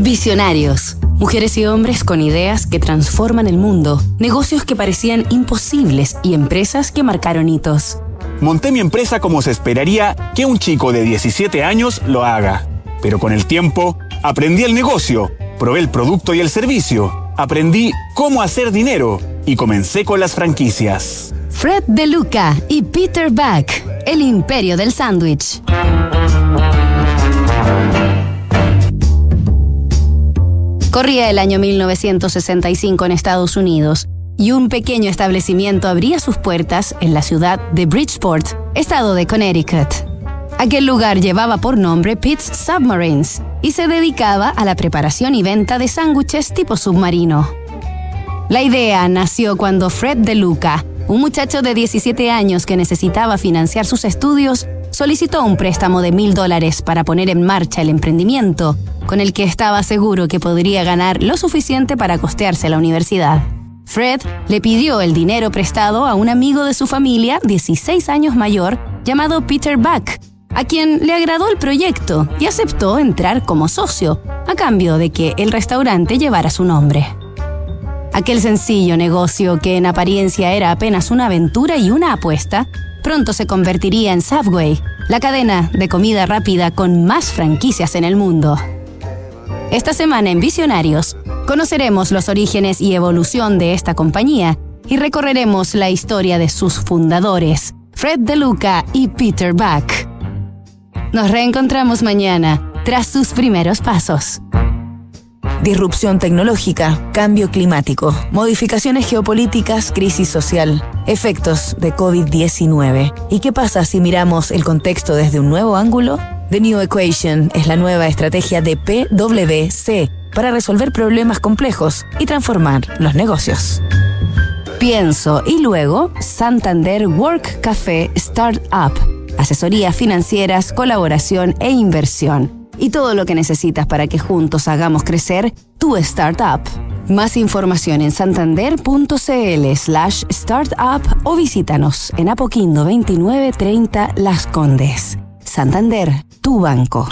Visionarios. Mujeres y hombres con ideas que transforman el mundo, negocios que parecían imposibles y empresas que marcaron hitos. Monté mi empresa como se esperaría que un chico de 17 años lo haga. Pero con el tiempo, aprendí el negocio, probé el producto y el servicio, aprendí cómo hacer dinero y comencé con las franquicias. Fred De Luca y Peter Buck, el imperio del sándwich. Corría el año 1965 en Estados Unidos y un pequeño establecimiento abría sus puertas en la ciudad de Bridgeport, estado de Connecticut. Aquel lugar llevaba por nombre Pitt's Submarines y se dedicaba a la preparación y venta de sándwiches tipo submarino. La idea nació cuando Fred De Luca, un muchacho de 17 años que necesitaba financiar sus estudios, solicitó un préstamo de mil dólares para poner en marcha el emprendimiento, con el que estaba seguro que podría ganar lo suficiente para costearse la universidad. Fred le pidió el dinero prestado a un amigo de su familia, 16 años mayor, llamado Peter Buck, a quien le agradó el proyecto y aceptó entrar como socio, a cambio de que el restaurante llevara su nombre. Aquel sencillo negocio que en apariencia era apenas una aventura y una apuesta, pronto se convertiría en Subway, la cadena de comida rápida con más franquicias en el mundo. Esta semana en Visionarios conoceremos los orígenes y evolución de esta compañía y recorreremos la historia de sus fundadores, Fred DeLuca y Peter Buck. Nos reencontramos mañana tras sus primeros pasos disrupción tecnológica, cambio climático, modificaciones geopolíticas, crisis social, efectos de COVID-19. ¿Y qué pasa si miramos el contexto desde un nuevo ángulo? The New Equation es la nueva estrategia de PwC para resolver problemas complejos y transformar los negocios. Pienso y luego Santander Work Café Startup. Asesorías financieras, colaboración e inversión y todo lo que necesitas para que juntos hagamos crecer tu startup. Más información en santander.cl slash startup o visítanos en Apoquindo 2930 Las Condes. Santander, tu banco.